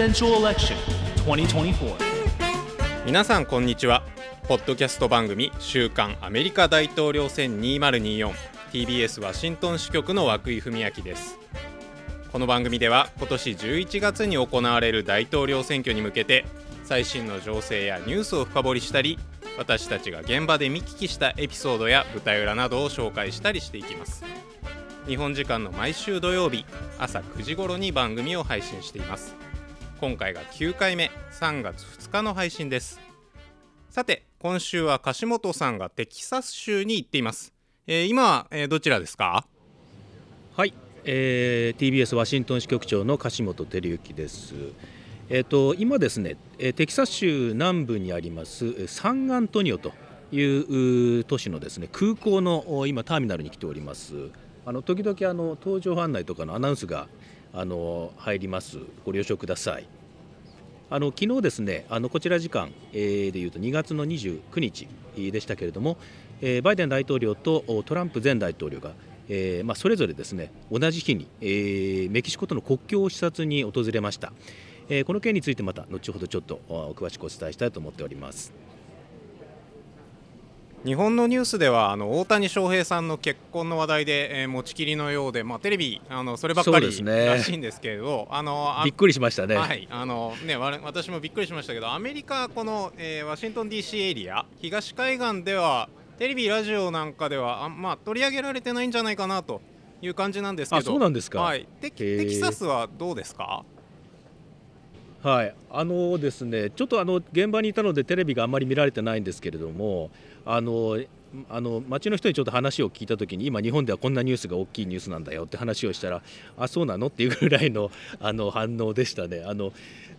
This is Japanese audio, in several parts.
Presidential Election 2024. 皆さんこんにちは。ポッドキャスト番組週刊アメリカ大統領選 2024TBS ワシントン支局の涌井文明です。この番組では今年11月に行われる大統領選挙に向けて最新の情勢やニュースを深掘りしたり私たちが現場で見聞きしたエピソードや舞台裏などを紹介したりしていきます。日本時間の毎週土曜日朝9時頃に番組を配信しています。今回が9回目3月2日の配信ですさて今週は樫本さんがテキサス州に行っています、えー今は、えーどちらですか？はい、えー TBS ワシントン支局長の樫本照之です。えっ、と今ですね、テキサス州南部にありますサンアントニオという都市のですね空港の今ターミナルに来ております。あの時々あの搭乗案内とかのアナウンスがあの入ります。ご了承ください。あの昨日ですね、あのこちら時間、でいうと2月の29日でしたけれども、バイデン大統領とトランプ前大統領が、えーまあ、それぞれですね同じ日に、えーメキシコとの国境を視察に訪れました、えーこの件についてまた後ほどちょっと詳しくお伝えしたいと思っております。日本のニュースではあの大谷翔平さんの結婚の話題で、えー持ちきりのようで、まあ、テレビあのそればっかりらしいんですけれど、あのあびっくりしましたね。はい。あのね、私もびっくりしましたけどアメリカこの、えーワシントン DC エリア東海岸ではテレビラジオなんかではあ、まあ、取り上げられてないんじゃないかなという感じなんですけど。あそうなんですか。はい、テテキサスはどうですか？はい、あのですね、ちょっとあの現場にいたのでテレビがあんまり見られてないんですけれども、あのあの街の人にちょっと話を聞いたときに、今、日本ではこんなニュースが大きいニュースなんだよって話をしたら、あそうなの？っていうぐらいのあの反応でしたね。あの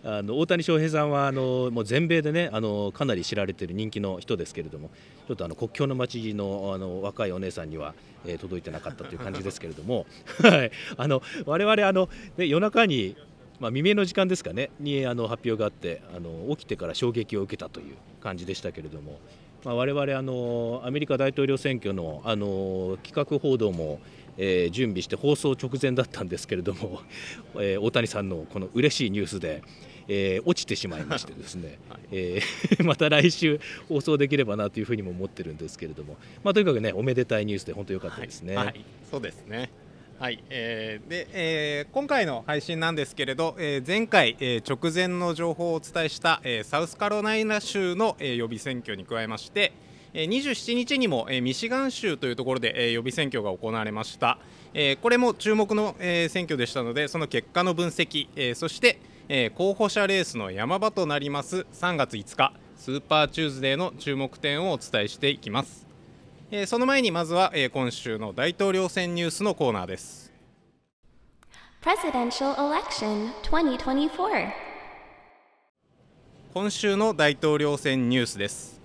あの大谷翔平さんはあのもう全米でねあのかなり知られている人気の人ですけれどもちょっとあの国境の街のあの若いお姉さんには、えー届いてなかったという感じですけれども、はい、あの我々あの、ね、夜中にまあ、未明の時間ですかねにあの発表があってあの起きてから衝撃を受けたという感じでしたけれども、まあ、我々あのアメリカ大統領選挙のあの企画報道も、えー準備して放送直前だったんですけれども、えー大谷さんのこの嬉しいニュースで、えー落ちてしまいましてですね、えー また来週放送できればなというふうにも思ってるんですけれども、まあ、とにかくねおめでたいニュースで本当良かったですね。はい、はい。そうですね。はい、えーで、えー今回の配信なんですけれど、えー前回、えー直前の情報をお伝えした、えーサウスカロライナ州の、えー予備選挙に加えまして、えー27日にも、えーミシガン州というところで、えー予備選挙が行われました、えーこれも注目の、えー選挙でしたのでその結果の分析、えーそして、えー候補者レースの山場となります3月5日スーパーチューズデーの注目点をお伝えしていきます。えーその前にまずは、えー今週の大統領選ニュースのコーナーです。Presidential Election 2024. 今週の大統領選ニュースです。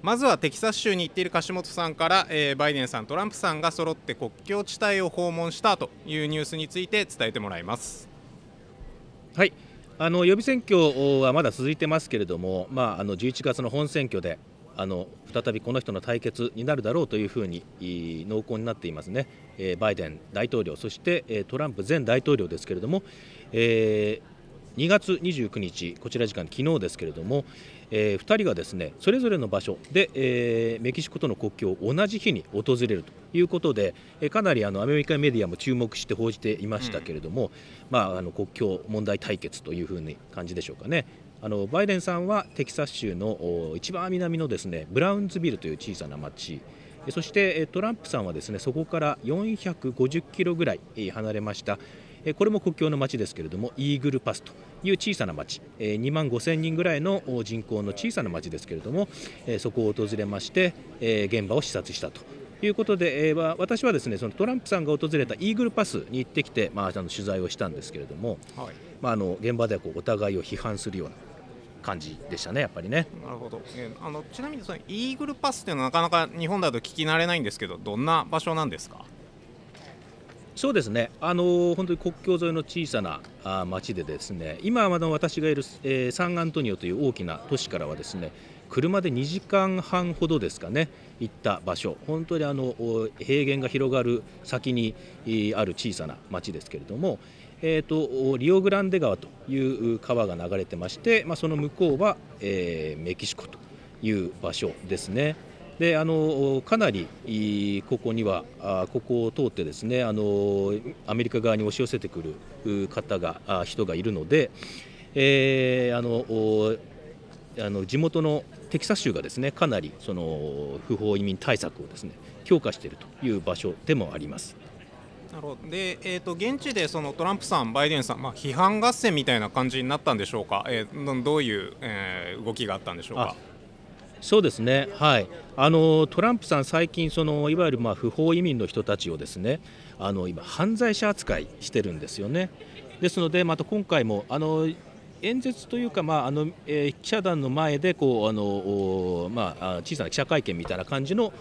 まずはテキサス州に行っている樫本さんから、えーバイデンさん、トランプさんが揃って国境地帯を訪問したというニュースについて伝えてもらいます。はいあの予備選挙はまだ続いてますけれども、まあ、あの11月の本選挙であの再びこの人の対決になるだろうというふうに濃厚になっていますね、えーバイデン大統領、そして、えートランプ前大統領ですけれども、えー2月29日、こちら時間、昨日ですけれども、え2人がですねそれぞれの場所で、えーメキシコとの国境を同じ日に訪れるということで、えーかなりあのアメリカメディアも注目して報じていましたけれども、まあ、あの国境問題対決というふうに感じでしょうかね。あのバイデンさんはテキサス州のお一番南のですねブラウンズビルという小さな町。えそしてえトランプさんはですねそこから450キロぐらいえー離れました。えこれも国境の町ですけれどもイーグルパスという小さな町。えー2万5千人ぐらいのお人口の小さな町ですけれどもえーそこを訪れましてえー現場を視察したと。いうことで、私はですねそのトランプさんが訪れたイーグルパスに行ってきて、まあ、あの取材をしたんですけれども、はい、まあ、あの現場ではこうお互いを批判するような感じでしたね、やっぱりね。なるほど。えーあのちなみにそのイーグルパスっていうのはなかなか日本だと聞き慣れないんですけど、どんな場所なんですか？そうですね、あの本当に国境沿いの小さなあ町で、ですね今、あの私がいる、えーサンアントニオという大きな都市からは、ですね車で2時間半ほどですかね、行った場所、本当にあのお平原が広がる先にえーある小さな町ですけれども、えーと、リオグランデ川という川が流れてまして、まあ、その向こうは、えー、メキシコという場所ですね。であのかなりここにはここを通ってですねあのアメリカ側に押し寄せてくる方が人がいるので、えー、あのあの地元のテキサス州がですねかなりその不法移民対策をですね強化しているという場所でもあります。なるほどで、えーと、現地でそのトランプさん、バイデンさん、まあ、批判合戦みたいな感じになったんでしょうか、えー、どういう、えー、動きがあったんでしょうか？そうですね、はい、あのトランプさん、最近その、いわゆるまあ不法移民の人たちをですねあの今、犯罪者扱いしてるんですよね。ですので、また今回もあの演説というか、まああのえー、記者団の前でこうあの、まあ、小さな記者会見みたいな感じの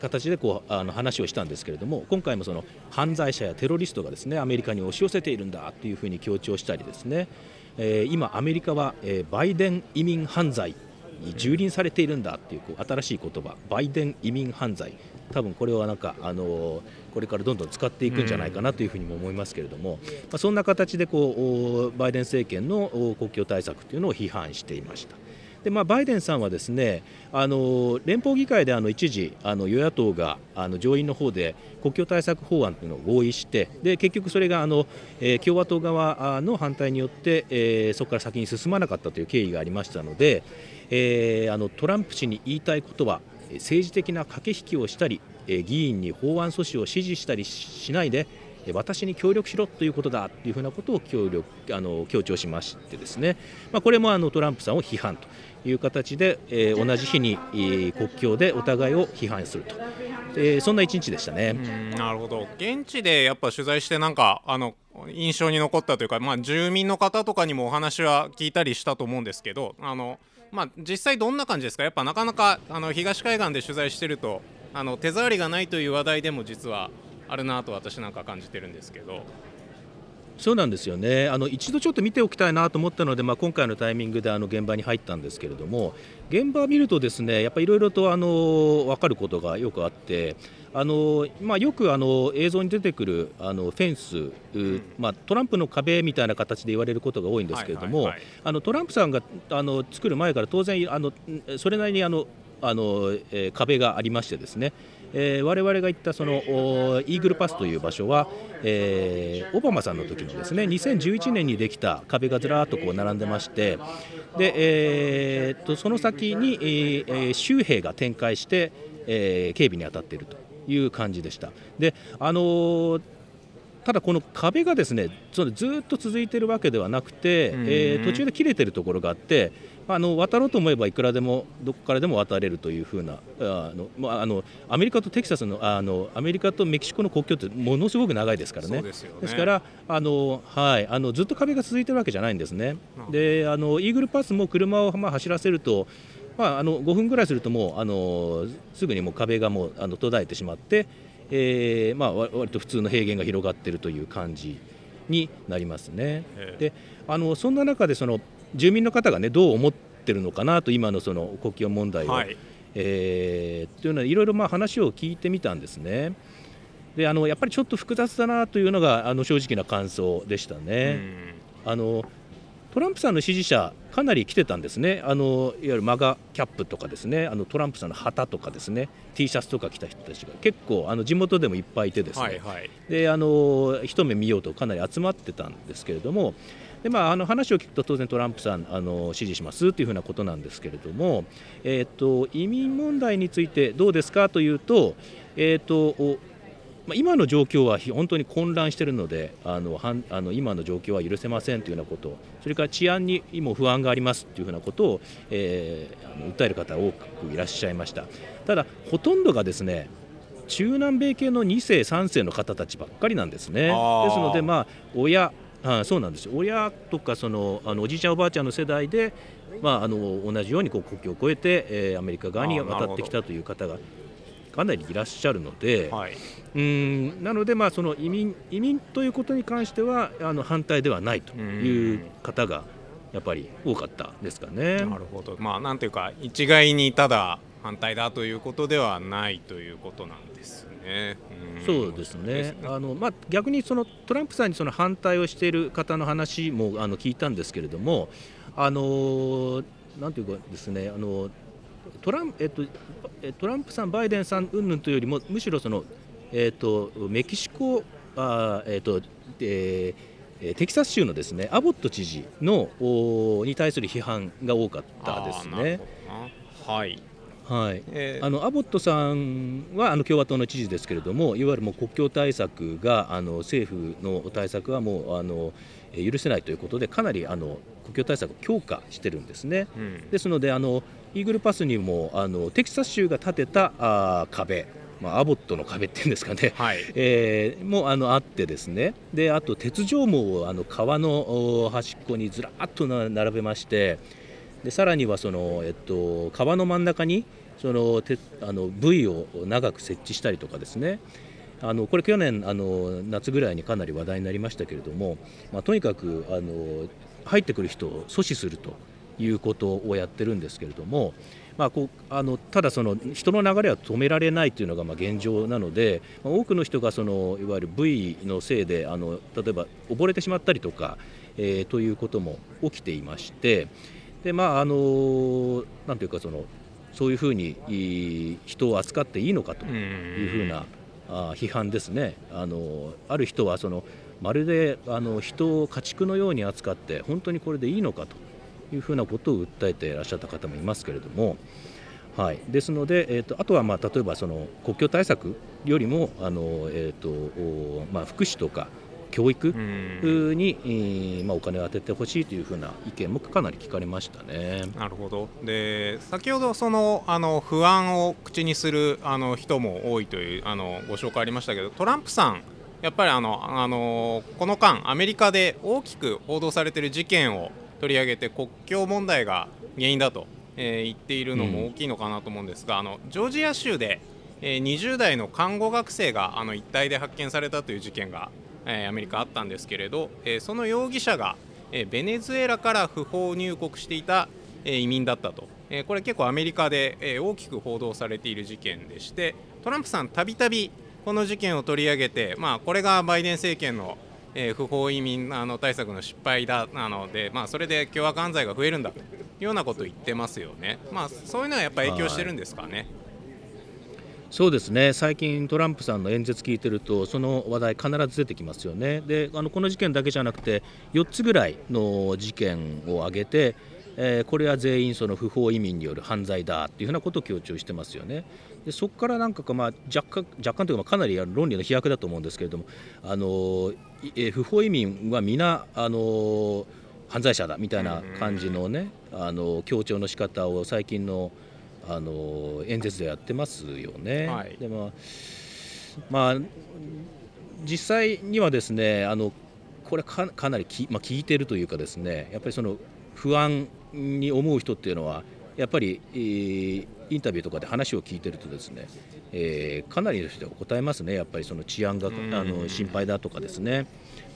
形でこうあの話をしたんですけれども今回もその犯罪者やテロリストがですねアメリカに押し寄せているんだというふうに強調したりですねえー、今、アメリカは、えー、バイデン移民犯罪に蹂躙されているんだっていうこう新しい言葉バイデン移民犯罪多分これはなんか、あのー、これからどんどん使っていくんじゃないかなというふうにも思いますけれども、まあ、そんな形でこうバイデン政権の国境対策というのを批判していました。でまあ、バイデンさんはですねあの連邦議会であの一時あの与野党があの上院の方で国境対策法案というのを合意してで結局それがあの、えー、共和党側の反対によって、えー、そこから先に進まなかったという経緯がありましたので、えー、あのトランプ氏に言いたいことは政治的な駆け引きをしたりえ議員に法案阻止を支持したりしないで私に協力しろということだというふうなことを協力あの強調しましてですね、まあ、これもあのトランプさんを批判と。いう形で、えー、同じ日に、えー、国境でお互いを批判すると、えー、そんな一日でしたね。なるほど現地でやっぱ取材してなんかあの印象に残ったというか、まあ、住民の方とかにもお話は聞いたりしたと思うんですけどあの、まあ、実際どんな感じですか？やっぱなかなかあの東海岸で取材してるとあの手触りがないという話題でも実はあるなと私なんか感じてるんですけど。そうなんですよね。あの一度ちょっと見ておきたいなと思ったので、まあ、今回のタイミングであの現場に入ったんですけれども現場を見るとですねやっぱりいろいろとあの分かることがよくあってあの、まあ、よくあの映像に出てくるあのフェンス、うん、まあ、トランプの壁みたいな形で言われることが多いんですけれども、あのトランプさんがあの作る前から当然あのそれなりにあのあの、えー、壁がありましてですねえー、我々が行ったそのイーグルパスという場所は、えー、オバマさんの時のですね2011年にできた壁がずらっとこう並んでましてで、えー、とその先に、えー、州兵が展開して、えー、警備に当たっているという感じでした。であのーただこの壁がですねずっと続いているわけではなくて、えー、途中で切れてるところがあってあの渡ろうと思えばいくらでもどこからでも渡れるというふうなあの、まあ、あのアメリカとテキサスのあのアメリカとメキシコの国境ってものすごく長いですからね。ですねですからあの、はい、あのずっと壁が続いてるわけじゃないんですね。であのイーグルパスも車をまあ走らせるとまあ、あの5分ぐらいするともうあのすぐにもう壁がもうあの途絶えてしまって、えーまあ、割と普通の平原が広がっているという感じになりますね。であのそんな中でその住民の方がねどう思ってるのかなと今のその国境問題を、はい、えー、というのはいろいろまあ話を聞いてみたんですね。であのやっぱりちょっと複雑だなというのがあの正直な感想でしたね。あのトランプさんの支持者かなり来てたんですね、あのいわゆるマガキャップとかですね。あのトランプさんの旗とかですね。T シャツとか着た人たちが。結構あの地元でもいっぱいいてですね、はいはい、であの一目見ようとかなり集まってたんですけれどもでまあ、あの話を聞くと当然トランプさんあの支持しますというふうなことなんですけれども、えーと、移民問題についてどうですかというと,、えーとまあ、今の状況は本当に混乱しているのであのはんあの今の状況は許せませんというようなことそれから治安にも不安がありますというふうなことを、えー、訴える方多くいらっしゃいました。ただほとんどがですね中南米系の2世3世の方たちばっかりなんですね。ですのでまあ親あそうなんです。よ親とかそのあのおじいちゃんおばあちゃんの世代で、まあ、あの同じようにこう国境を越えて、えー、アメリカ側に渡ってきたという方がかなりいらっしゃるので、はい、うんなので、まあ、その移民移民ということに関してはあの反対ではないという方がやっぱり多かったですかね。なるほど、まあ、なんていうか、一概にただ反対だということではないということなんですね。ん。そうですね。あの、まあ、逆にそのトランプさんにその反対をしている方の話もあの聞いたんですけれども、あのなんていうかですね、あのトランえっと、トランプさん、バイデンさん云々というよりも、むしろその、えっと、メキシコ、あえっとえー、テキサス州のですねアボット知事のに対する批判が多かったですね。はいはい。えー、あのアボットさんはあの共和党の知事ですけれども、いわゆるもう国境対策があの政府の対策はもうあの許せないということで、かなりあの国境対策を強化してるんですね。うん、ですのであの、イーグルパスにもあのテキサス州が建てたあ壁、まあ、アボットの壁っていうんですかね、はい、えー、もあのあってですね。であと鉄条網をあの川の端っこにずらっと並べましてでさらにはその、えっと、川の真ん中にそのてあのブイを長く設置したりとかですね。あのこれ去年あの夏ぐらいにかなり話題になりましたけれども、まあ、とにかくあの入ってくる人を阻止するということをやってるんですけれども、まあ、こうあのただその人の流れは止められないというのがま現状なので、ま、多くの人がそのいわゆる V のせいであの例えば溺れてしまったりとか、えー、ということも起きていましてでまああのなんていうかそのそういうふうに人を扱っていいのかというふうなあ批判ですね。あのある人はそのまるであの人を家畜のように扱って本当にこれでいいのかというふうなことを訴えていらっしゃった方もいますけれども、はい、ですので、えーと、あとはまあ例えばその国境対策よりもあの、えーとまあ、福祉とか教育に、まあ、お金を当ててほしいというふうな意見もかなり聞かれましたね。なるほど。で先ほどそのあの不安を口にするあの人も多いというあのご紹介ありましたけどトランプさんやっぱりあのあのこの間アメリカで大きく報道されている事件を取り上げて国境問題が原因だと、えー、言っているのも大きいのかなと思うんですが、うん、あのジョージア州で、えー、20代の看護学生があの一帯で発見されたという事件がえアメリカあったんですけれど、えその容疑者が、えベネズエラから不法入国していた、え移民だったと、えこれ結構アメリカで、え大きく報道されている事件でしてトランプさんたびたびこの事件を取り上げて、まあ、これがバイデン政権のえ不法移民あの対策の失敗だなので、まあ、それで凶悪犯罪が増えるんだというようなことを言ってますよね、まあ、そういうのはやっぱ影響してるんですかね。そうですね最近、トランプさんの演説聞いてるとその話題必ず出てきますよねであのこの事件だけじゃなくて4つぐらいの事件を挙げて、えー、これは全員その不法移民による犯罪だっていうふうなことを強調してますよね。でそこからなんかまあ若干若干というかかなり論理の飛躍だと思うんですけれどもあの、え、不法移民は皆あの犯罪者だみたいな感じのねあの強調の仕方を最近のあの演説でやってますよね。はい、でまあ、まあ、実際にはですねあのこれかかなりき、まあ、聞いてるというかですねやっぱりその不安に思う人っていうのはやっぱり、えー、インタビューとかで話を聞いてるとですね、えー、かなりの人が答えますねやっぱりその治安があの心配だとかですね。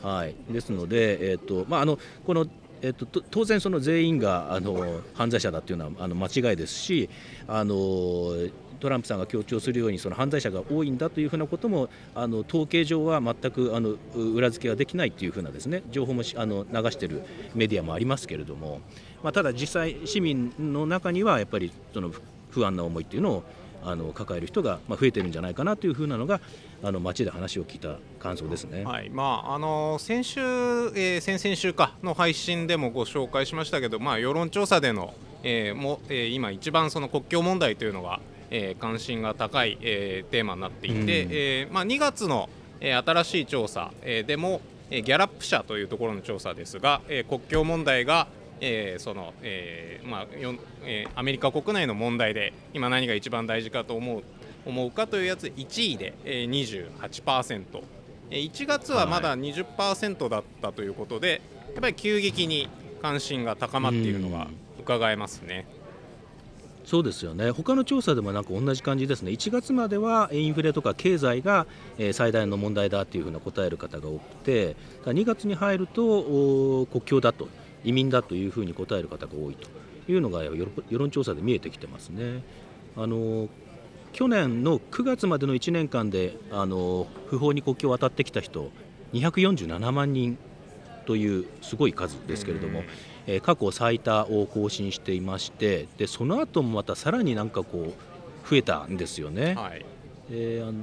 はい、ですので、えーとまあ、あのこのえっと、当然、その全員があの犯罪者だというのはあの間違いですしあのトランプさんが強調するようにその犯罪者が多いんだというふうなこともあの統計上は全くあの裏付けができないというふうなですね情報もあの流しているメディアもありますけれども、まあ、ただ実際市民の中にはやっぱりその不安な思いというのをあの抱える人が増えてるんじゃないかなというふうなのがあの街で話を聞いた感想ですね、はい。まあ、あの先週、えー、先々週かの配信でもご紹介しましたけど、まあ、世論調査での、えーもえー、今、一番その国境問題というのが、えー、関心が高い、えー、テーマになっていて、うん、えーまあ、2月の、えー、新しい調査、えー、でも、えー、ギャラップ社というところの調査ですが、えー、国境問題がえーそのえーまあよえー、アメリカ国内の問題で今何が一番大事かと思う思うかというやつ1位で、えー、28%、えー、1月はまだ20%だったということで、やっぱり急激に関心が高まっているのが伺えますね。そうですよね。他の調査でもなんか同じ感じですね、1月まではインフレとか経済が最大の問題だというふうな答える方が多くて、2月に入ると国境だと移民だというふうに答える方が多いというのが世論調査で見えてきてますね。あの去年の9月までの1年間であの不法に国境を渡ってきた人247万人というすごい数ですけれども、えー、過去最多を更新していましてでその後もまたさらになんかこう増えたんですよね。はい、えー、あの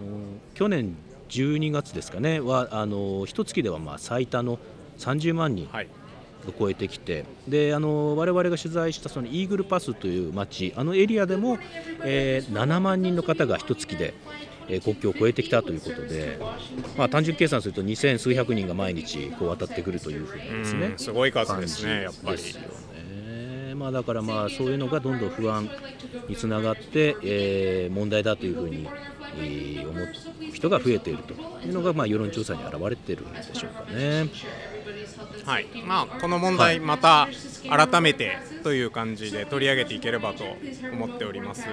去年12月ですかねはあの一月ではまあ最多の30万人を超えてきて、であの我々が取材したそのイーグルパスという町あのエリアでも、えー、7万人の方が一月で、えー、国境を越えてきたということで、まあ、単純計算すると2000数百人が毎日こう渡ってくるというふうにですねすごい数ですねやっぱり。まあ、だからまあそういうのがどんどん不安につながって、えー、問題だというふうに、えー、思う人が増えているというのが、まあ、世論調査に表れているんでしょうかね。はい。まあ、この問題、また改めてという感じで取り上げていければと思っております。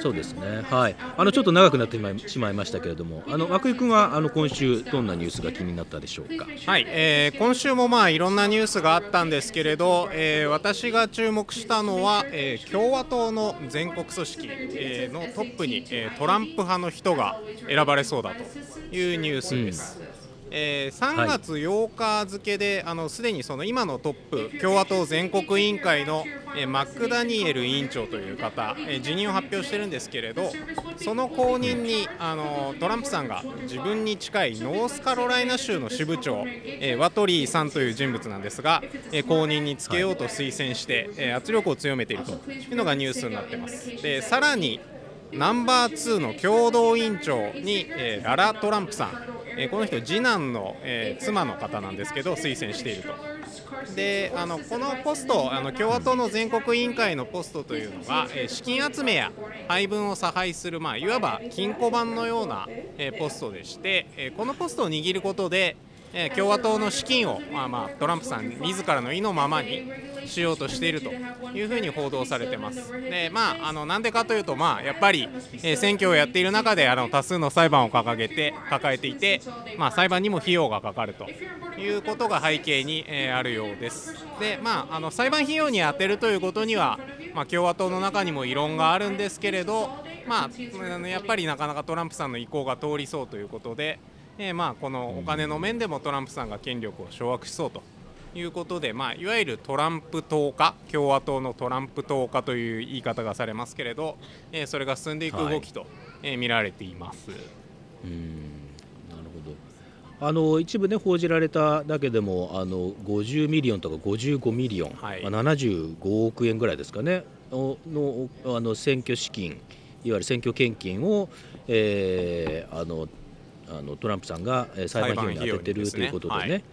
そうですね、はい、あのちょっと長くなってしまいましたけれども、あの涌井君はあの今週、どんなニュースが気になったでしょうか、はい。えー、今週もまあいろんなニュースがあったんですけれど、えー、私が注目したのは、えー、共和党の全国組織、えー、のトップに、えー、トランプ派の人が選ばれそうだというニュースです。うんえー、3月8日付で、はい、すでにその今のトップ共和党全国委員会の、えー、マック・ダニエル委員長という方、えー、辞任を発表してるんですけれどその後任にあのトランプさんが自分に近いノースカロライナ州の支部長、えー、ワトリーさんという人物なんですが、えー、後任につけようと推薦して、えー、圧力を強めているというのがニュースになってます。でさらにナンバー2の共同委員長に、えー、ララ・トランプさん、え、この人次男の、え、妻の方なんですけど推薦していると。であのこのポストあの共和党の全国委員会のポストというのが、え、資金集めや配分を差配する、まあ、いわば金庫番のような、え、ポストでして、え、このポストを握ることで、え、共和党の資金を、まあまあ、トランプさん自らの意のままにしようとしているというふうに報道されてます。でまあ、あのなんでかというと、まあ、やっぱり、え、選挙をやっている中であの多数の裁判を掲げて抱えていて、まあ、裁判にも費用がかかるということが背景に、え、あるようです。でまあ、あの裁判費用に充てるということには、まあ、共和党の中にも異論があるんですけれど、まあ、やっぱりなかなかトランプさんの意向が通りそうということで、えー、まあこのお金の面でもトランプさんが権力を掌握しそうということで、まあ、いわゆるトランプ党化共和党のトランプ党化という言い方がされますけれど、えー、それが進んでいく動きと、はい、えー、見られています。うんなるほど。あの一部ね報じられただけでもあの50ミリオンとか55ミリオン、はい、75億円ぐらいですかね。ののあの選挙資金いわゆる選挙献金を、えー、あのあのトランプさんが裁判費用に充ててるということでね。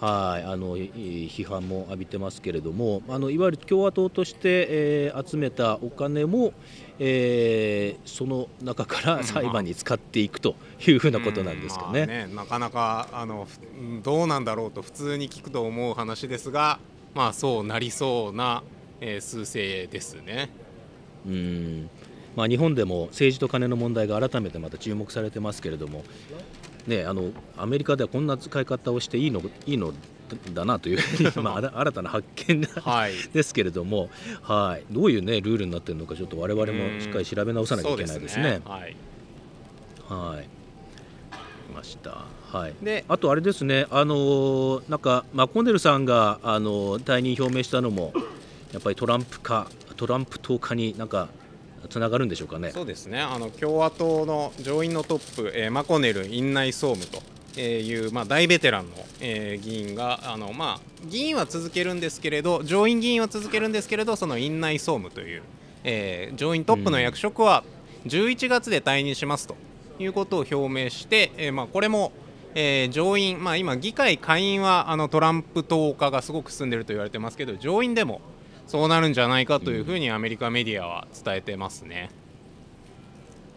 はい。あの批判も浴びてますけれどもあのいわゆる共和党として、えー、集めたお金も、えー、その中から裁判に使っていくというふうなことなんですかね。うん。まあ、ね。なかなかあのどうなんだろうと普通に聞くと思う話ですが、まあ、そうなりそうな、えー、数勢ですね。うんまあ、日本でも政治と金の問題が改めてまた注目されてますけれども、ね、あのアメリカではこんな使い方をしていいのいいのだなという まあ、新たな発見はい、ですけれども、はい、どういう、ね、ルールになっているのかちょっと我々もしっかり調べ直さなきゃいけないですね。すね。はい、はい。ました。はい、であとあれですね、あのなんかマコネルさんが、あの退任表明したのもやっぱりトランプ化トランプ党化になんかつながるんでしょうかね。そうですね。あの共和党の上院のトップ、えー、マコネル院内総務という、まあ、大ベテランの、えー、議員があの、まあ、議員は続けるんですけれど上院議員は続けるんですけれどその院内総務という、えー、上院トップの役職は11月で退任しますということを表明して、えーまあ、これもえ、上院、まあ、今、議会下院はあのトランプ党化がすごく進んでいると言われてますけど上院でもそうなるんじゃないかというふうにアメリカメディアは伝えてますね。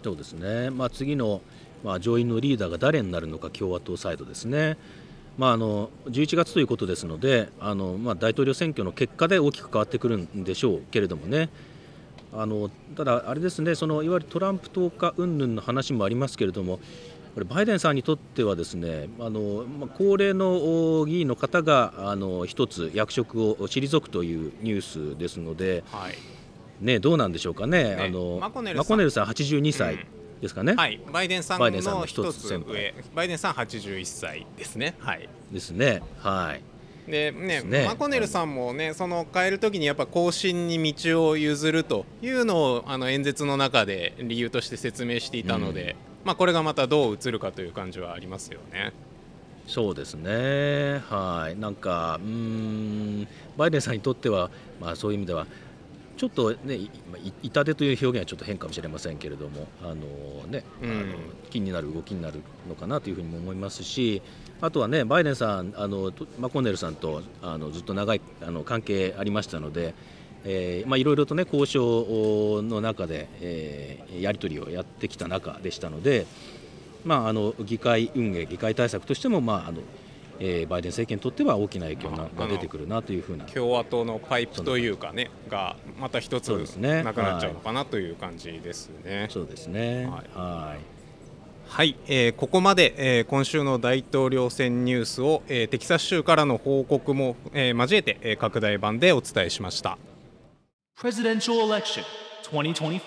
そうですね、まあ、次の、まあ、上院のリーダーが誰になるのか共和党サイドですね。まあ、あの11月ということですのであの、まあ、大統領選挙の結果で大きく変わってくるんでしょうけれどもねあのただ、あれですねそのいわゆるトランプ党か云々の話もありますけれどもこれバイデンさんにとってはですねあの、まあ、高齢の議員の方があの一つ役職を退くというニュースですので、はい。ね、どうなんでしょうかね、ねあのマコネルさん。さん82歳ですかね、はい、バイデンさんのの一つ上。バイデンさん81歳ですね。はい。ですね。はい。でねね。マコネルさんもね、その変えるときにやっぱ後進に道を譲るというのをあの演説の中で理由として説明していたので、まあ、これがまたどう映るかという感じはありますよね。そうですね、はい、なんか、うーん、バイデンさんにとっては、まあ、そういう意味では、ちょっとね、痛手という表現はちょっと変かもしれませんけれども、あのね、うん。あの気になる動きになるのかなというふうにも思いますし、あとはね、バイデンさん、あのとマコネルさんとあのずっと長いあの関係ありましたので、えーまあ、いろいろとね、交渉の中で、えーやり取りをやってきた中でしたので、まあ、あの議会運営、議会対策としても、まああのえーバイデン政権にとっては大きな影響が出てくるなというふうな、共和党のパイプというかね、がまた一つそうですねなくなっちゃうのかなという感じですね。そうですね。はいはいはい、えーここまで、えー今週の大統領選ニュースを、えーテキサス州からの報告も、えー交えて、えー拡大版でお伝えしました。Presidential Election 2024.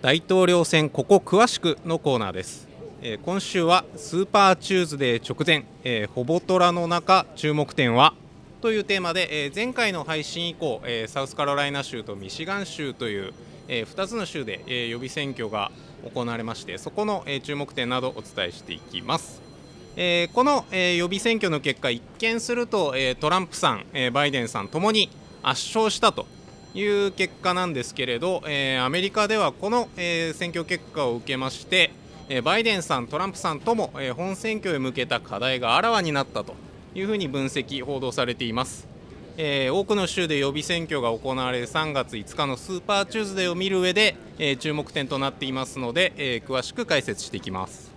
大統領選ここ詳しくのコーナーです、えー今週はスーパーチューズデー直前、えーほぼトラの中注目点は？というテーマで、えー前回の配信以降、えーサウスカロライナ州とミシガン州という、え2つの州で、えー予備選挙が行われましてそこの、えー注目点などお伝えしていきます。えーこの、えー予備選挙の結果一見すると、えートランプさん、えーバイデンさんともに圧勝したという結果なんですけれど、えーアメリカではこの、えー選挙結果を受けまして、えーバイデンさん、トランプさんとも、えー本選挙へ向けた課題があらわになったというふうに分析、報道されています。えー多くの州で予備選挙が行われる3月5日のスーパーチューズデーを見る上で、えー注目点となっていますので、えー詳しく解説していきます。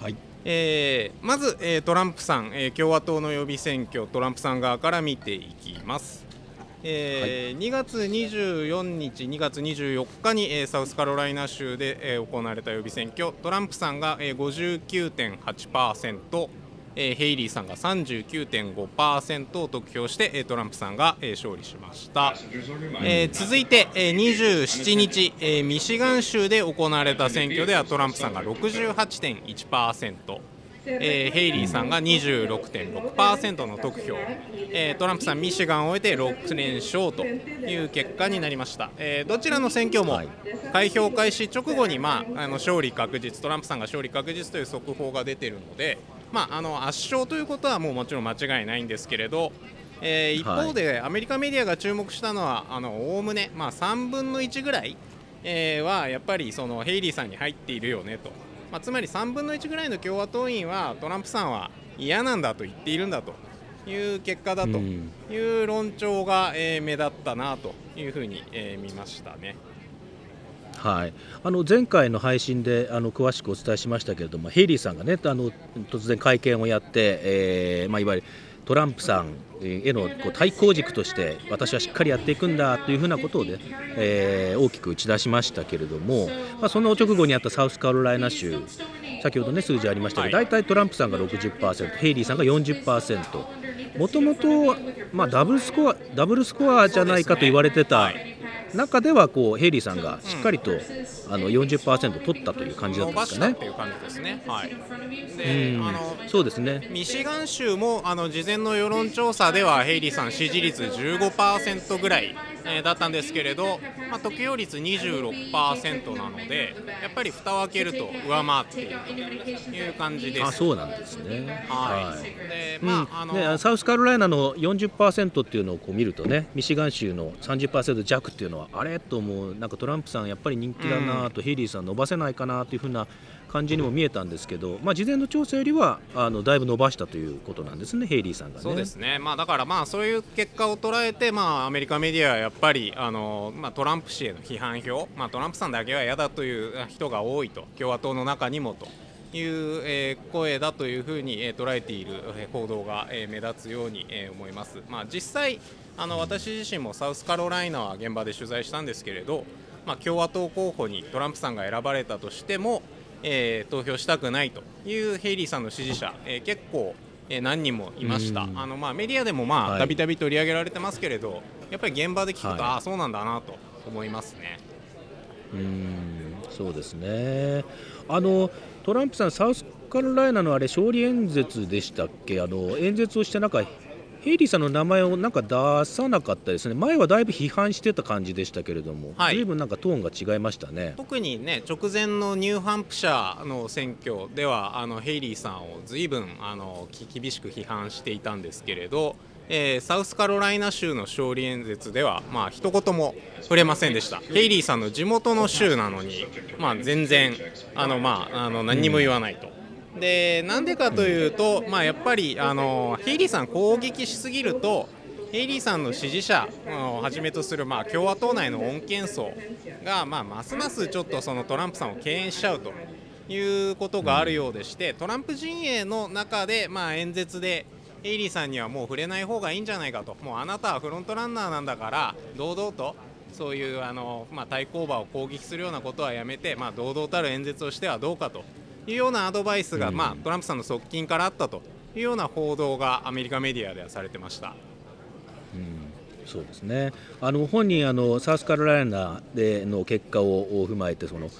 はいえーまず、えートランプさん、えー共和党の予備選挙トランプさん側から見ていきます、えー2月24日2月24日に、えーサウスカロライナ州で、えー行われた予備選挙。トランプさんが、えー59.8%えーヘイリーさんが39.5%を得票して、えートランプさんが、えー勝利しました、えー続いて、えー27日、えーミシガン州で行われた選挙ではトランプさんが68.1%、えーヘイリーさんが26.6%の得票、えートランプさん、ミシガンを終えて6連勝という結果になりました、えーどちらの選挙もはい。開票開始直後に、まあ、あの勝利確実、トランプさんが勝利確実という速報が出ているので、まあ、あの圧勝ということはもうもちろん間違いないんですけれど、えー一方でアメリカメディアが注目したのはおおむね、まあ、3分の1ぐらい、えーはやっぱりそのヘイリーさんに入っているよねと、まあ、つまり3分の1ぐらいの共和党員はトランプさんは嫌なんだと言っているんだという結果だとうんいう論調が、えー目立ったなというふうに、えー見ましたね。はい、あの前回の配信であの詳しくお伝えしましたけれども、ヘイリーさんがね、あの突然会見をやって、えーまあ、いわゆるトランプさんへのこう対抗軸として、私はしっかりやっていくんだというふうなことをね、えー大きく打ち出しましたけれども、まあ、その直後にあったサウスカロライナ州、先ほどね、数字ありましたけど、はい大体トランプさんが60%、ヘイリーさんが40%、もともと、まあ、ダブルスコアダブルスコアじゃないかと言われてた。はい中ではこうヘイリーさんがしっかりと、あの40%取ったという感じだっ伸たんですかねって。いう感じですね。はい、で、うんあのそうですね。ミシガン州もあの事前の世論調査ではヘイリーさん支持率15%ぐらい、えーだったんですけれど、まあ、得票率26%なのでやっぱり蓋を開けると上回っているという感じです。あ、そうなんですね。はい、でまあ、あのサウスカロライナの40%っていうのをこう見るとね、ミシガン州の30%弱っていうのは、あれ？と思う、なんかトランプさん、やっぱり人気だなと、ヘイリーさん、伸ばせないかなというふうな感じにも見えたんですけど、まあ、事前の調査よりはあのだいぶ伸ばしたということなんですね、ヘイリーさんがね。そうですね、まあ、だからまあそういう結果を捉えて、まあ、アメリカメディアはやっぱりあの、まあ、トランプ氏への批判票、まあ、トランプさんだけは嫌だという人が多いと、共和党の中にもという、え声だというふうに、え捉えているえー報道が、え目立つように、え思います。まあ、実際あの私自身もサウスカロライナは現場で取材したんですけれど、まあ、共和党候補にトランプさんが選ばれたとしても、えー投票したくないというヘイリーさんの支持者、えー結構、えー何人もいました、うん。あのまあ、メディアでもまはい。あたびたび取り上げられてますけれど、やっぱり現場で聞くと、はい。ああ、そうなんだなと思いますね。うーんそうですね。あのトランプさん、サウスカロライナのあれ勝利演説でしたっけ？あの演説をしてなんかヘイリーさんの名前をなんか出さなかったですね前はだいぶ批判してた感じでしたけれども、はいずいぶんなんかトーンが違いましたね。特にね直前のニューハンプシャーの選挙ではあのヘイリーさんを随分あのき厳しく批判していたんですけれど、えーサウスカロライナ州の勝利演説ではまあ一言も触れませんでしたヘイリーさんの地元の州なのに、まあ、全然あの、まあ、あの何にも言わないと。でなんでかというと、まあ、やっぱりあのヘイリーさん攻撃しすぎるとヘイリーさんの支持者をはじめとする、まあ、共和党内の穏健層が、まあ、ますますちょっとそのトランプさんを敬遠しちゃうということがあるようでして、トランプ陣営の中で、まあ、演説でヘイリーさんにはもう触れない方がいいんじゃないかと。もうあなたはフロントランナーなんだから堂々とそういうあの、まあ、対抗馬を攻撃するようなことはやめて、まあ、堂々たる演説をしてはどうかと。いうようなアドバイスが、うん。まあ、トランプさんの側近からあったというような報道がアメリカメディアではされてました。そうですね。あの本人あの、サウスカロライナでの結果を踏まえてその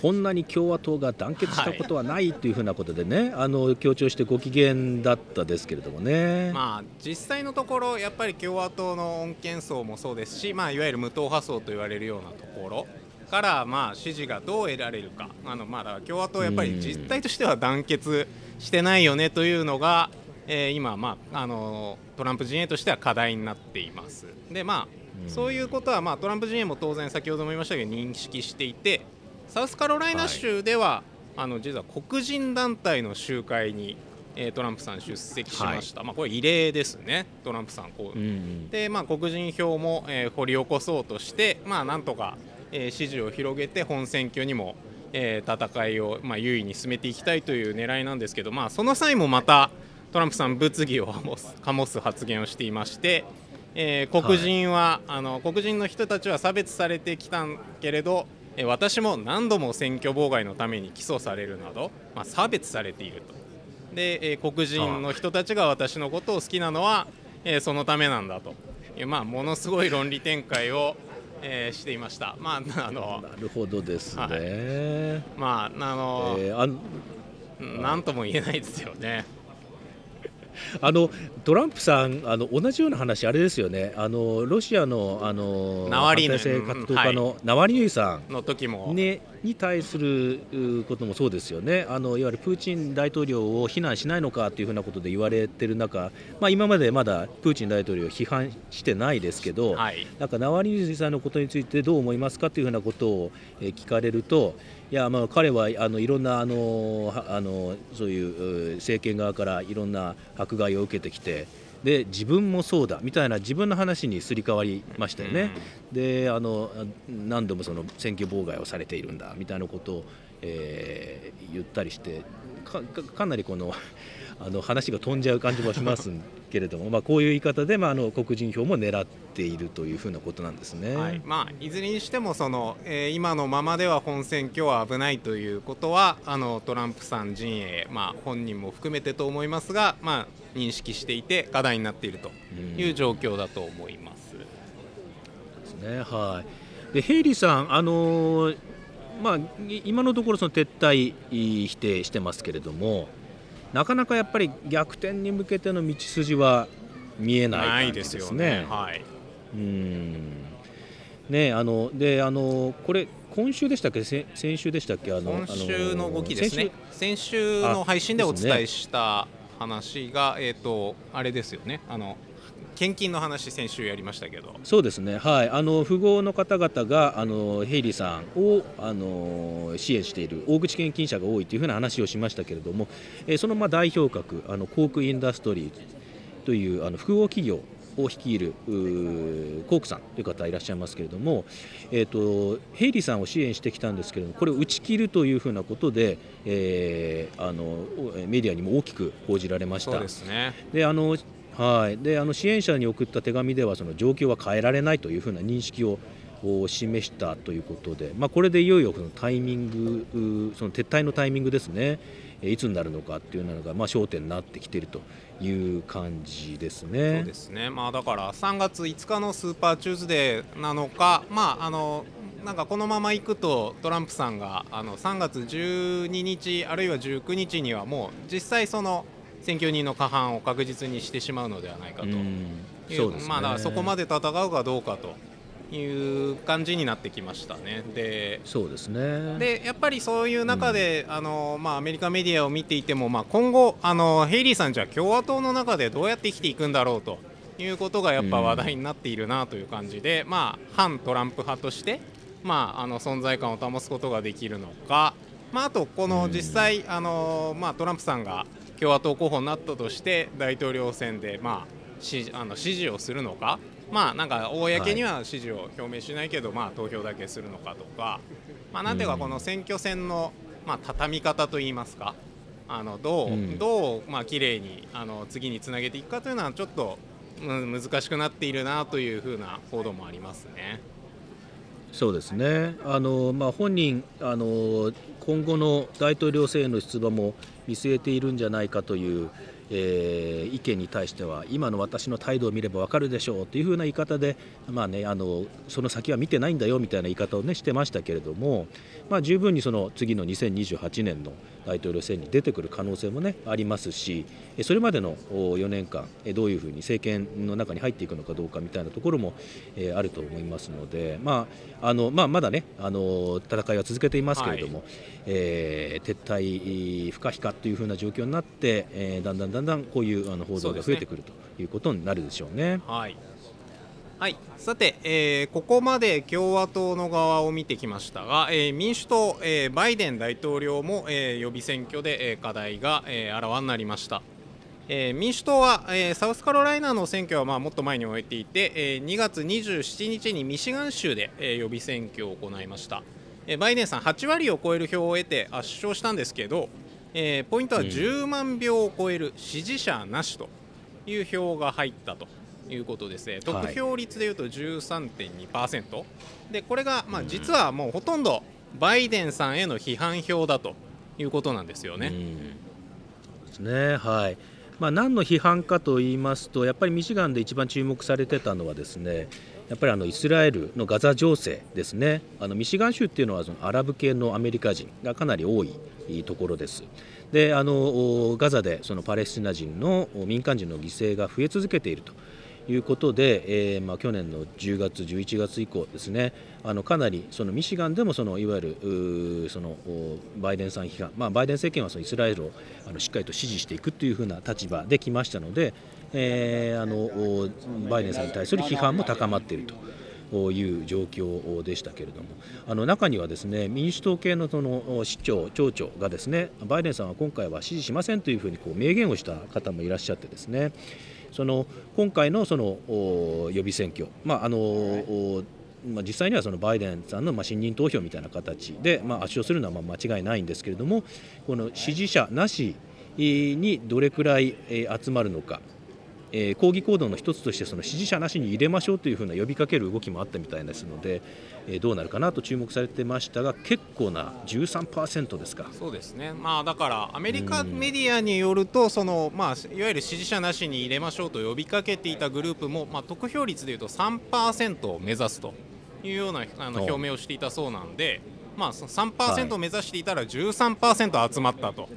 こんなに共和党が団結したことはないというふうなことでね、あの強調してご機嫌だったですけれどもね。まあ、実際のところ、やっぱり共和党の穏健層もそうですし、まあ、いわゆる無党派層と言われるようなところから、まあ、支持がどう得られるか、あのまあ、共和党、やっぱり実態としては団結してないよねというのが、えー今、まあ、あのトランプ陣営としては課題になっています。でまあそういうことは、まあ、トランプ陣営も当然先ほども言いましたけど認識していてサウスカロライナ州では、あの実は黒人団体の集会に、えートランプさん出席しました、まあ、これ異例ですね、トランプさんこう、うんうん。で、まあ、黒人票も、えー掘り起こそうとして、まあ、なんとか、えー支持を広げて本選挙にも、えー戦いを、まあ、優位に進めていきたいという狙いなんですけど、まあ、その際もまたトランプさん物議を 醸す発言をしていまして、えー黒人は、あの黒人の人たちは差別されてきたけれど、えー私も何度も選挙妨害のために起訴されるなど、まあ、差別されていると。で、えー黒人の人たちが私のことを好きなのは、えーそのためなんだという、まあ、ものすごい論理展開を、えーしていました。まああのなるほどですね。はまああの、えーあのなんとも言えないですよね。あのトランプさんあの同じような話あれですよね。あのロシアのあのナワリヌ。イ反体制活動家のナワリヌイさん。の時も、ね、に対するうこともそうですよね。あのいわゆるプーチン大統領を非難しないのかというふうなことで言われている中、まあ、今までまだプーチン大統領を批判してないですけど、はい。なんかナワリヌイさんのことについてどう思いますかというふうなことをえー聞かれるといやまあ彼はあのいろんなあのはあのそういうう政権側からいろんな迫害を受けてきてで自分もそうだみたいな自分の話にすり替わりましたよね。であの何度もその選挙妨害をされているんだみたいなことを、えー言ったりしてかかかなりこのあの話が飛んじゃう感じもしますけれども、まあ、こういう言い方で、まあ、あの黒人票も狙っているというふうなことなんですね。はいまあ、いずれにしてもその、えー今のままでは本選挙は危ないということはあのトランプさん陣営、まあ、本人も含めてと思いますが、まあ、認識していて課題になっているという状況だと思います。ですね。はい。でヘイリーさん、あのーまあい今のところその撤退否定してますけれども、なかなかやっぱり逆転に向けての道筋は見えないない感じですよね。ね。はいうん。ねあのであのこれ今週でしたっけ？せ先週でしたっけ？あの今週の動きですね。先週？の配信でお伝えした話が、えっ、とあれですよね。あの献金の話先週やりましたけど。そうですね、はい、あの富豪の方々があのヘイリーさんをあの支援している大口献金者が多いというふうな話をしましたけれども、えーそのまあ代表格、あのコークインダストリーというあの複合企業を率いるコークさんという方いらっしゃいますけれども、えー、とヘイリーさんを支援してきたんですけれどもこれを打ち切るというふうなことで、えーあのメディアにも大きく報じられました。そうですね。であのはい、であの支援者に送った手紙ではその状況は変えられないというふうな認識を示したということで、まあ、これでいよいよそのタイミングその撤退のタイミングですね。いつになるのかっていうのが、まあ、焦点になってきているという感じですね。そうですね、まあ、だから3月5日のスーパーチューズデーなのか、まあ、あのなんかこのままいくとトランプさんがあの3月12日あるいは19日にはもう実際その選挙人の過半を確実にしてしまうのではないかと。いうまそこまで戦うかどうかという感じになってきましたね。でそうですね。でやっぱりそういう中で、あのまあ、アメリカメディアを見ていても、まあ、今後あの、ヘイリーさんじゃ共和党の中でどうやって生きていくんだろうということがやっぱ話題になっているなという感じで、まあ、反トランプ派として、まあ、あの存在感を保つことができるのか、まあ、あとこの実際、あのまあ、トランプさんが共和党候補になったとして大統領選で、まあ、しあの支持をするのか、まあ、なんか公には支持を表明しないけど、まあ、投票だけするのかとか、まあ、なんていうかこの選挙戦の、まあ、畳み方といいますか。あのどう、うん。どうまあ綺麗にあの次につなげていくかというのはちょっと、うん、難しくなっているなというふうな報道もありますね。そうですね。あの、まあ、本人あの今後の大統領選への出馬も見据えているんじゃないかという、えー意見に対しては今の私の態度を見ればわかるでしょうというふうな言い方で、まあね、あのその先は見てないんだよみたいな言い方を、ね、してましたけれども、まあ、十分にその次の2028年の大統領選に出てくる可能性も、ね、ありますしえそれまでのお4年間えどういうふうに政権の中に入っていくのかどうかみたいなところも、えーあると思いますので、まああのまあ、まだねあの戦いは続けていますけれども、えー撤退不可避かというふうな状況になって、えーだんだんだんだんこういうあの報道が増えてくるということになるでしょうね。はいはい、さて、えーここまで共和党の側を見てきましたが、えー民主党、えーバイデン大統領も、え予備選挙で、え課題が、えあらわになりました。え民主党は、えサウスカロライナの選挙は、まあ、もっと前に終えていて、えー2月27日にミシガン州で、え予備選挙を行いました、えバイデンさん8割を超える票を得て圧勝したんですけど、えポイントは10万票を超える支持者なしという票が入ったと。いうことですね、得票率でいうと13.2%、でこれが、まあ、実はもうほとんどバイデンさんへの批判票だということなんですよね。ですね。はい。まあ、何の批判かと言いますとやっぱりミシガンで一番注目されてたのはですねやっぱりあのイスラエルのガザ情勢ですねあのミシガン州っていうのはそのアラブ系のアメリカ人がかなり多いところです。であのガザでそのパレスチナ人の民間人の犠牲が増え続けているとということで、えーまあ、去年の10月、11月以降ですねあのかなりそのミシガンでもそのいわゆるそのバイデンさん批判、まあ、バイデン政権はそのイスラエルをあのしっかりと支持していくというふうな立場できましたので、えーあのバイデンさんに対する批判も高まっていると。いう状況でしたけれどもあの中にはですね民主党系のその市長、町長がですねバイデンさんは今回は支持しませんというふうにこう明言をした方もいらっしゃってですねその今回のその予備選挙、まああのまあ、実際にはそのバイデンさんのまあ信任投票みたいな形で、まあ、圧勝するのはまあ間違いないんですけれどもこの支持者なしにどれくらい集まるのか。えー抗議行動の一つとしてその支持者なしに入れましょうというふうな呼びかける動きもあったみたいですので、えーどうなるかなと注目されてましたが結構な13%ですか？そうですね、まあ、だからアメリカメディアによるとその、まあ、いわゆる支持者なしに入れましょうと呼びかけていたグループも、まあ、得票率でいうと3%を目指すというようなあのお表明をしていたそうなんで、まあ、そのはい3%を目指していたら13%集まったと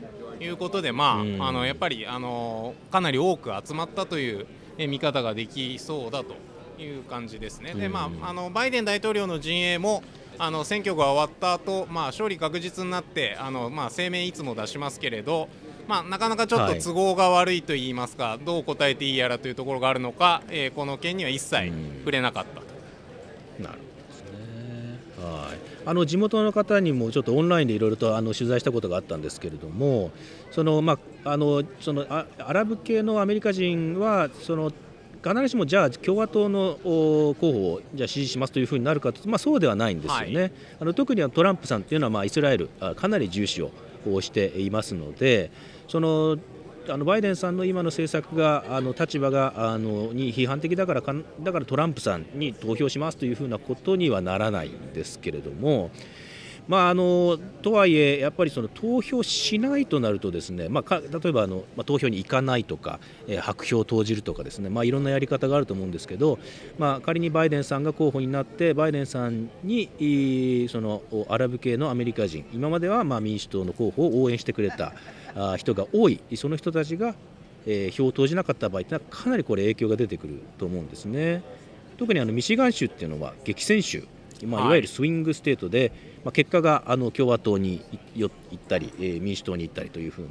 いうことで、まうんあ、あのやっぱりあのかなり多く集まったというえ見方ができそうだという感じですね。でまあ、あのバイデン大統領の陣営もあの選挙が終わった後、まあ勝利確実になってあの、まあ、声明いつも出しますけれど、まあ、なかなかちょっとはい都合が悪いと言いますか、どう答えていいやらというところがあるのか、えーこの件には一切うん触れなかったと。なるほどですね。はい。あの地元の方にもちょっとオンラインでいろいろとあの取材したことがあったんですけれども、そのまああのそのあアラブ系のアメリカ人はその必ずしもじゃあ共和党のお候補をじゃあ支持しますというふうになるかというと、まあそうではないんですよね。はいあの特にはトランプさんというのはまあイスラエルあかなり重視ををしていますので、そのあのバイデンさんの今の政策があの立場があのに批判的だからかだからトランプさんに投票しますというふうなことにはならないんですけれども。まあ、あのとはいえ、やっぱりその投票しないとなるとですね、まあ、例えばあの、まあ、投票に行かないとか、えー、白票を投じるとかですね、まあ、いろんなやり方があると思うんですけど、まあ、仮にバイデンさんが候補になってバイデンさんにそのアラブ系のアメリカ人今まではまあ民主党の候補を応援してくれた人が多い。その人たちが、えー、票を投じなかった場合というのはかなりこれ影響が出てくると思うんですね。特にあのミシガン州っていうのは激戦州。まあ、い。わゆるスイングステートで、まあ、結果があの共和党に行ったり、えー、民主党に行ったりというふうな、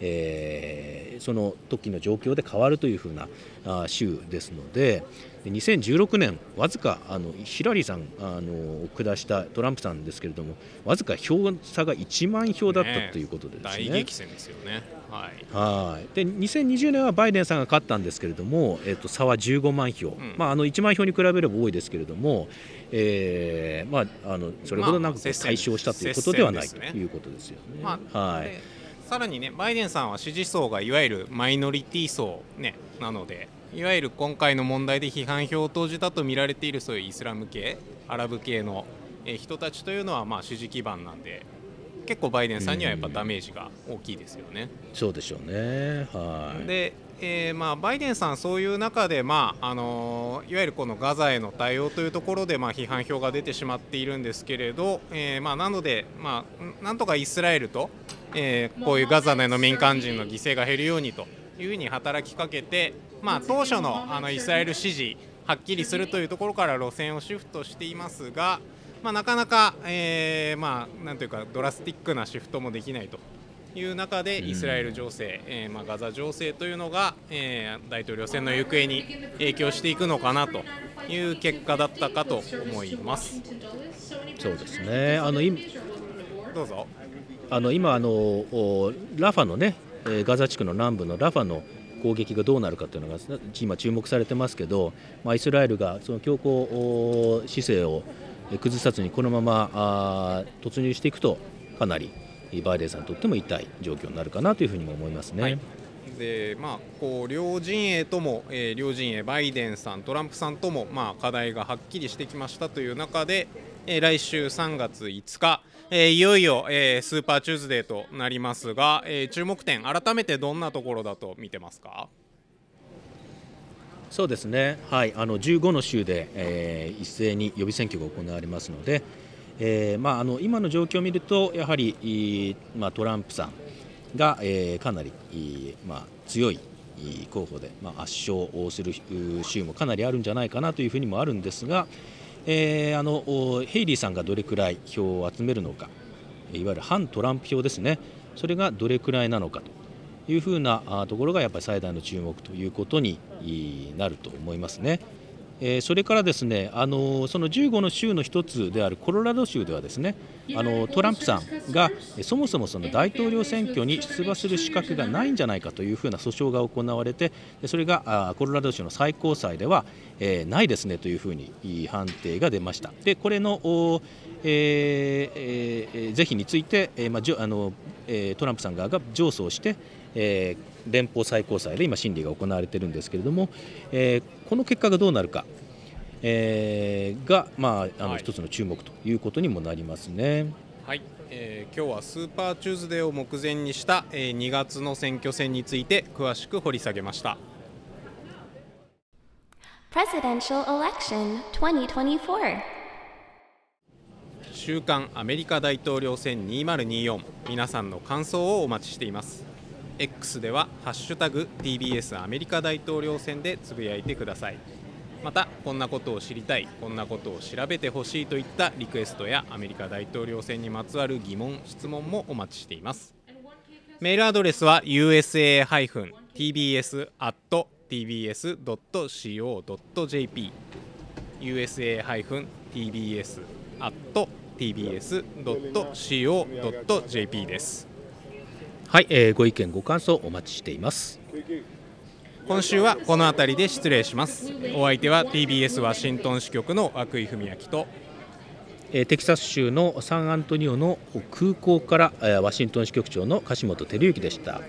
えー、その時の状況で変わるというふうなあ州ですのでで2016年わずかあのヒラリーさんあの下したトランプさんですけれどもわずか票差が1万票だったということでですね、ね、大激戦ですよね。はい、はい。で2020年はバイデンさんが勝ったんですけれども、えー、と差は15万票、うん、まあ、あの1万票に比べれば多いですけれども、えーまあ、あのそれほどなんか対象したということではない、ということですよね。まあ、はいさらにねバイデンさんは支持層がいわゆるマイノリティ層、ね、なのでいわゆる今回の問題で批判票を投じたと見られているそういうイスラム系アラブ系の人たちというのはまあ支持基盤なんで結構バイデンさんにはやっぱダメージが大きいですよね。うそうでしょうね、はい、でえー、まあ、バイデンさん、そういう中で、まああのいわゆるこのガザへの対応というところで、まあ、批判票が出てしまっているんですけれど、えーまあ、なので、まあ、なんとかイスラエルと、えー、こういうガザでの民間人の犠牲が減るようにというふうに働きかけて、まあ、当初のあのイスラエル支持はっきりするというところから路線をシフトしていますが、まあ、なかなか、えーまあ、なんというかドラスティックなシフトもできないという中でイスラエル情勢、えーまあ、ガザ情勢というのが、えー、大統領選の行方に影響していくのかなという結果だったかと思います。そうですねあのどうぞあの今あのラファのねガザ地区の南部のラファの攻撃がどうなるかというのが今注目されてますけど、まあ、イスラエルがその強硬姿勢を崩さずにこのまま突入していくとかなりバイデンさんにとっても痛い状況になるかなというふうにも思いますね。はいでまあ、こう両陣営とも、えー、両陣営、バイデンさん、トランプさんとも、まあ、課題がはっきりしてきましたという中で、えー、来週3月5日、えー、いよいよ、えー、スーパーチューズデーとなりますが、え、注目点、改めてどんなところだと見てますか？そうですね、はい、あの15の州で、え、一斉に予備選挙が行われますので、えまあ、あの今の状況を見るとやはり、まあ、トランプさんが、え、かなり、まあ、強い候補で、まあ、圧勝をする州もかなりあるんじゃないかなというふうにもあるんですが、えー、あのヘイリーさんがどれくらい票を集めるのか。いわゆる反トランプ票ですね。それがどれくらいなのかと。いうふうなところがやっぱり最大の注目ということになると思いますね。えそれからですねあのその15の州の一つであるコロラド州ではですねあのトランプさんがそもそもその大統領選挙に出馬する資格がないんじゃないかというふうな訴訟が行われてそれがあコロラド州の最高裁では、えー、ないですねというふうに判定が出ました。でこれのえーえー、是非について、えーまあ、あのえー、トランプさん側が上訴して、えー、連邦最高裁で今、審理が行われているんですけれども、えー、この結果がどうなるか、えー、が、まあ、あの一つの注目ということにもなりますね。はい、えー、今日はスーパーチューズデーを目前にした、えー、2月の選挙戦について詳しく掘り下げました。Presidential Election 2024週刊アメリカ大統領選2024皆さんの感想をお待ちしています X では「ハッシュタグ #TBS アメリカ大統領選」でつぶやいてくださいまたこんなことを知りたいこんなことを調べてほしいといったリクエストやアメリカ大統領選にまつわる疑問質問もお待ちしていますメールアドレスは usa-tbs.tbs.co.jp usa-tbs.tbs.co.jp ですはい、えー、ご意見ご感想お待ちしています今週はこの辺りで失礼しますお相手は TBS ワシントン支局の涌井文明とテキサス州のサンアントニオの空港からワシントン支局長の樫本照之でした。